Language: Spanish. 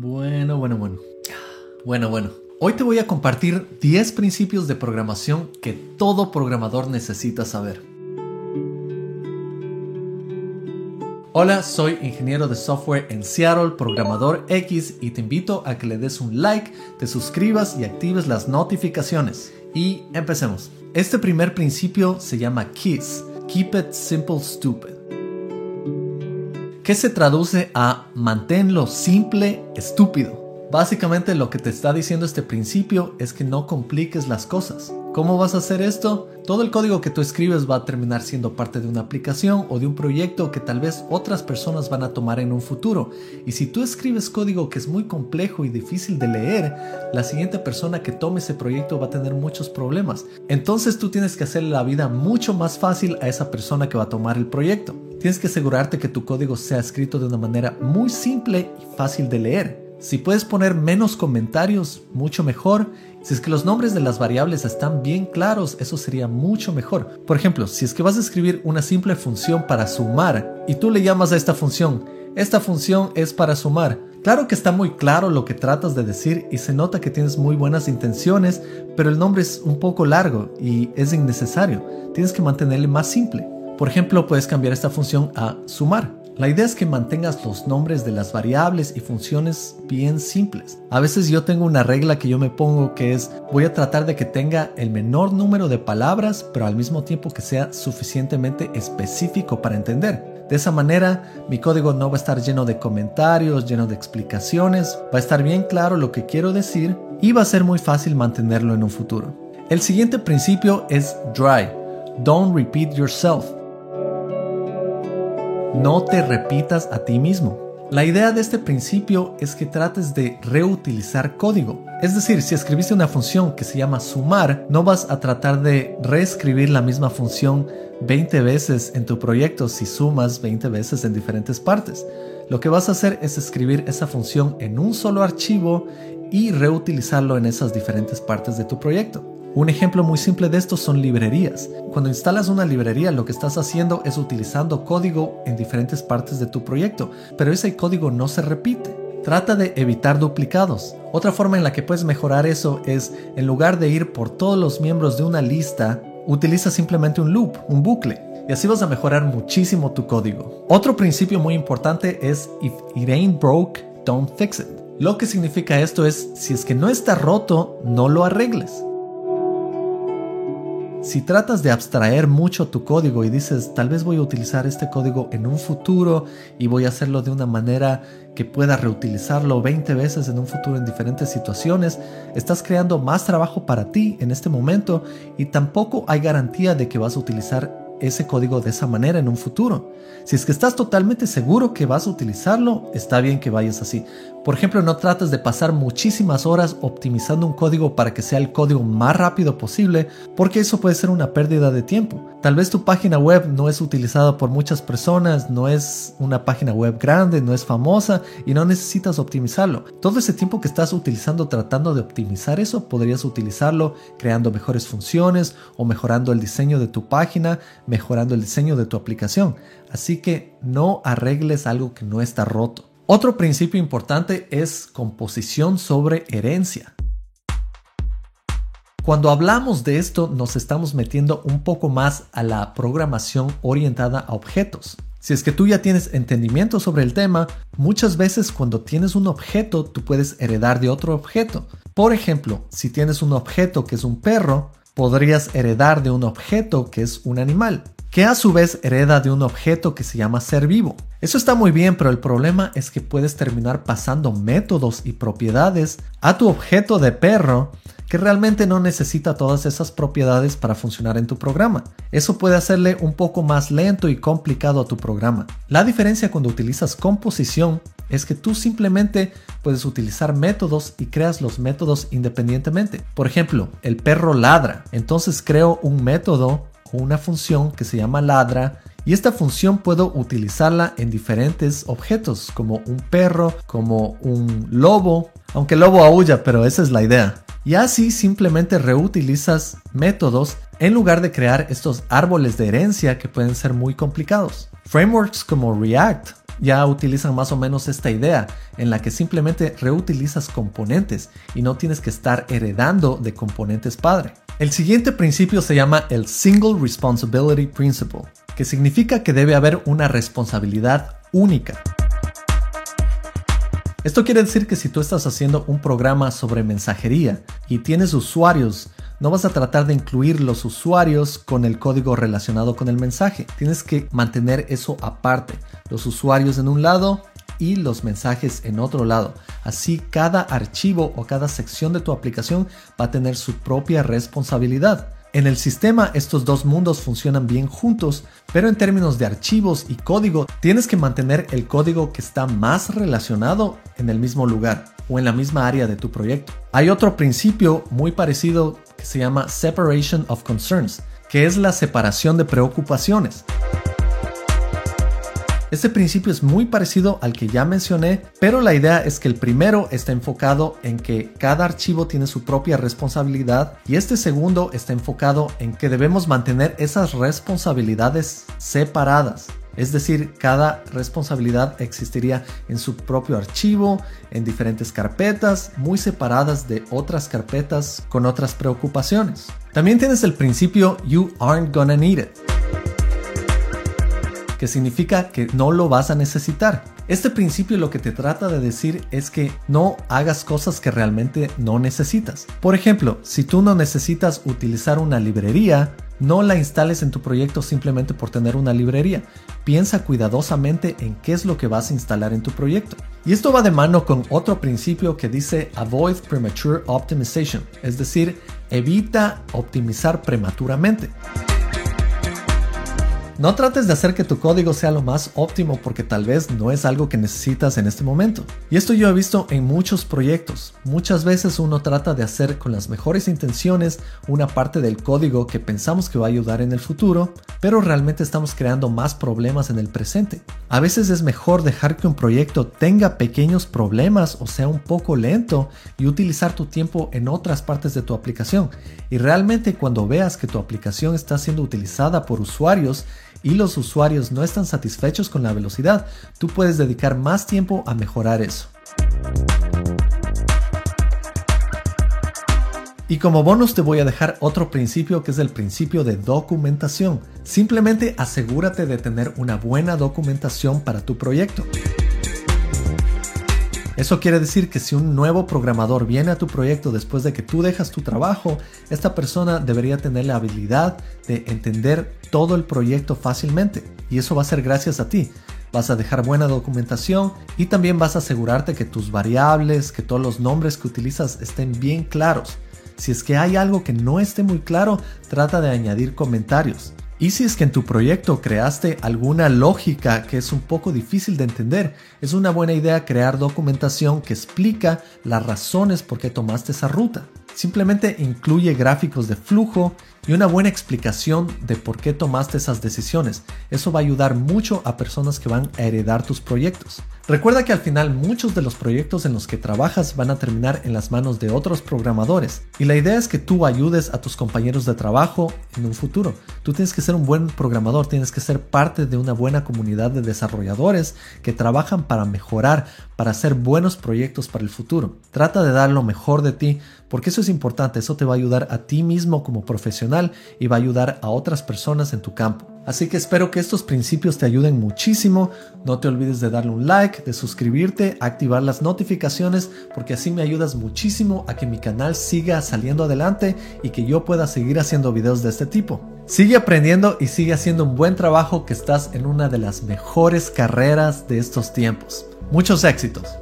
Bueno, bueno, bueno. Bueno, bueno. Hoy te voy a compartir 10 principios de programación que todo programador necesita saber. Hola, soy ingeniero de software en Seattle, programador X, y te invito a que le des un like, te suscribas y actives las notificaciones. Y empecemos. Este primer principio se llama KISS, Keep It Simple Stupid que se traduce a manténlo simple, estúpido. Básicamente lo que te está diciendo este principio es que no compliques las cosas. ¿Cómo vas a hacer esto? Todo el código que tú escribes va a terminar siendo parte de una aplicación o de un proyecto que tal vez otras personas van a tomar en un futuro. Y si tú escribes código que es muy complejo y difícil de leer, la siguiente persona que tome ese proyecto va a tener muchos problemas. Entonces tú tienes que hacerle la vida mucho más fácil a esa persona que va a tomar el proyecto. Tienes que asegurarte que tu código sea escrito de una manera muy simple y fácil de leer. Si puedes poner menos comentarios, mucho mejor. Si es que los nombres de las variables están bien claros, eso sería mucho mejor. Por ejemplo, si es que vas a escribir una simple función para sumar y tú le llamas a esta función, esta función es para sumar. Claro que está muy claro lo que tratas de decir y se nota que tienes muy buenas intenciones, pero el nombre es un poco largo y es innecesario. Tienes que mantenerle más simple. Por ejemplo, puedes cambiar esta función a sumar. La idea es que mantengas los nombres de las variables y funciones bien simples. A veces yo tengo una regla que yo me pongo que es voy a tratar de que tenga el menor número de palabras, pero al mismo tiempo que sea suficientemente específico para entender. De esa manera, mi código no va a estar lleno de comentarios, lleno de explicaciones, va a estar bien claro lo que quiero decir y va a ser muy fácil mantenerlo en un futuro. El siguiente principio es dry. Don't repeat yourself no te repitas a ti mismo. La idea de este principio es que trates de reutilizar código. Es decir, si escribiste una función que se llama sumar, no vas a tratar de reescribir la misma función 20 veces en tu proyecto si sumas 20 veces en diferentes partes. Lo que vas a hacer es escribir esa función en un solo archivo y reutilizarlo en esas diferentes partes de tu proyecto. Un ejemplo muy simple de esto son librerías. Cuando instalas una librería lo que estás haciendo es utilizando código en diferentes partes de tu proyecto, pero ese código no se repite. Trata de evitar duplicados. Otra forma en la que puedes mejorar eso es, en lugar de ir por todos los miembros de una lista, utiliza simplemente un loop, un bucle. Y así vas a mejorar muchísimo tu código. Otro principio muy importante es if it ain't broke, don't fix it. Lo que significa esto es, si es que no está roto, no lo arregles. Si tratas de abstraer mucho tu código y dices, tal vez voy a utilizar este código en un futuro y voy a hacerlo de una manera que pueda reutilizarlo 20 veces en un futuro en diferentes situaciones, estás creando más trabajo para ti en este momento y tampoco hay garantía de que vas a utilizar ese código de esa manera en un futuro. Si es que estás totalmente seguro que vas a utilizarlo, está bien que vayas así. Por ejemplo, no trates de pasar muchísimas horas optimizando un código para que sea el código más rápido posible, porque eso puede ser una pérdida de tiempo. Tal vez tu página web no es utilizada por muchas personas, no es una página web grande, no es famosa y no necesitas optimizarlo. Todo ese tiempo que estás utilizando tratando de optimizar eso, podrías utilizarlo creando mejores funciones o mejorando el diseño de tu página, mejorando el diseño de tu aplicación. Así que no arregles algo que no está roto. Otro principio importante es composición sobre herencia. Cuando hablamos de esto nos estamos metiendo un poco más a la programación orientada a objetos. Si es que tú ya tienes entendimiento sobre el tema, muchas veces cuando tienes un objeto tú puedes heredar de otro objeto. Por ejemplo, si tienes un objeto que es un perro, podrías heredar de un objeto que es un animal que a su vez hereda de un objeto que se llama ser vivo. Eso está muy bien, pero el problema es que puedes terminar pasando métodos y propiedades a tu objeto de perro que realmente no necesita todas esas propiedades para funcionar en tu programa. Eso puede hacerle un poco más lento y complicado a tu programa. La diferencia cuando utilizas composición es que tú simplemente puedes utilizar métodos y creas los métodos independientemente. Por ejemplo, el perro ladra. Entonces creo un método una función que se llama ladra y esta función puedo utilizarla en diferentes objetos como un perro, como un lobo, aunque el lobo aúlla, pero esa es la idea. Y así simplemente reutilizas métodos en lugar de crear estos árboles de herencia que pueden ser muy complicados. Frameworks como React ya utilizan más o menos esta idea en la que simplemente reutilizas componentes y no tienes que estar heredando de componentes padre. El siguiente principio se llama el Single Responsibility Principle, que significa que debe haber una responsabilidad única. Esto quiere decir que si tú estás haciendo un programa sobre mensajería y tienes usuarios, no vas a tratar de incluir los usuarios con el código relacionado con el mensaje. Tienes que mantener eso aparte. Los usuarios en un lado y los mensajes en otro lado. Así cada archivo o cada sección de tu aplicación va a tener su propia responsabilidad. En el sistema estos dos mundos funcionan bien juntos, pero en términos de archivos y código tienes que mantener el código que está más relacionado en el mismo lugar o en la misma área de tu proyecto. Hay otro principio muy parecido que se llama Separation of Concerns, que es la separación de preocupaciones. Este principio es muy parecido al que ya mencioné, pero la idea es que el primero está enfocado en que cada archivo tiene su propia responsabilidad y este segundo está enfocado en que debemos mantener esas responsabilidades separadas. Es decir, cada responsabilidad existiría en su propio archivo, en diferentes carpetas, muy separadas de otras carpetas con otras preocupaciones. También tienes el principio You aren't gonna need it que significa que no lo vas a necesitar. Este principio lo que te trata de decir es que no hagas cosas que realmente no necesitas. Por ejemplo, si tú no necesitas utilizar una librería, no la instales en tu proyecto simplemente por tener una librería. Piensa cuidadosamente en qué es lo que vas a instalar en tu proyecto. Y esto va de mano con otro principio que dice Avoid Premature Optimization, es decir, evita optimizar prematuramente. No trates de hacer que tu código sea lo más óptimo porque tal vez no es algo que necesitas en este momento. Y esto yo he visto en muchos proyectos. Muchas veces uno trata de hacer con las mejores intenciones una parte del código que pensamos que va a ayudar en el futuro, pero realmente estamos creando más problemas en el presente. A veces es mejor dejar que un proyecto tenga pequeños problemas o sea un poco lento y utilizar tu tiempo en otras partes de tu aplicación. Y realmente cuando veas que tu aplicación está siendo utilizada por usuarios, y los usuarios no están satisfechos con la velocidad, tú puedes dedicar más tiempo a mejorar eso. Y como bonus te voy a dejar otro principio que es el principio de documentación. Simplemente asegúrate de tener una buena documentación para tu proyecto. Eso quiere decir que si un nuevo programador viene a tu proyecto después de que tú dejas tu trabajo, esta persona debería tener la habilidad de entender todo el proyecto fácilmente. Y eso va a ser gracias a ti. Vas a dejar buena documentación y también vas a asegurarte que tus variables, que todos los nombres que utilizas estén bien claros. Si es que hay algo que no esté muy claro, trata de añadir comentarios. Y si es que en tu proyecto creaste alguna lógica que es un poco difícil de entender, es una buena idea crear documentación que explica las razones por qué tomaste esa ruta. Simplemente incluye gráficos de flujo y una buena explicación de por qué tomaste esas decisiones. Eso va a ayudar mucho a personas que van a heredar tus proyectos. Recuerda que al final muchos de los proyectos en los que trabajas van a terminar en las manos de otros programadores y la idea es que tú ayudes a tus compañeros de trabajo en un futuro. Tú tienes que ser un buen programador, tienes que ser parte de una buena comunidad de desarrolladores que trabajan para mejorar, para hacer buenos proyectos para el futuro. Trata de dar lo mejor de ti porque eso es importante, eso te va a ayudar a ti mismo como profesional y va a ayudar a otras personas en tu campo. Así que espero que estos principios te ayuden muchísimo. No te olvides de darle un de suscribirte, activar las notificaciones, porque así me ayudas muchísimo a que mi canal siga saliendo adelante y que yo pueda seguir haciendo videos de este tipo. Sigue aprendiendo y sigue haciendo un buen trabajo que estás en una de las mejores carreras de estos tiempos. Muchos éxitos.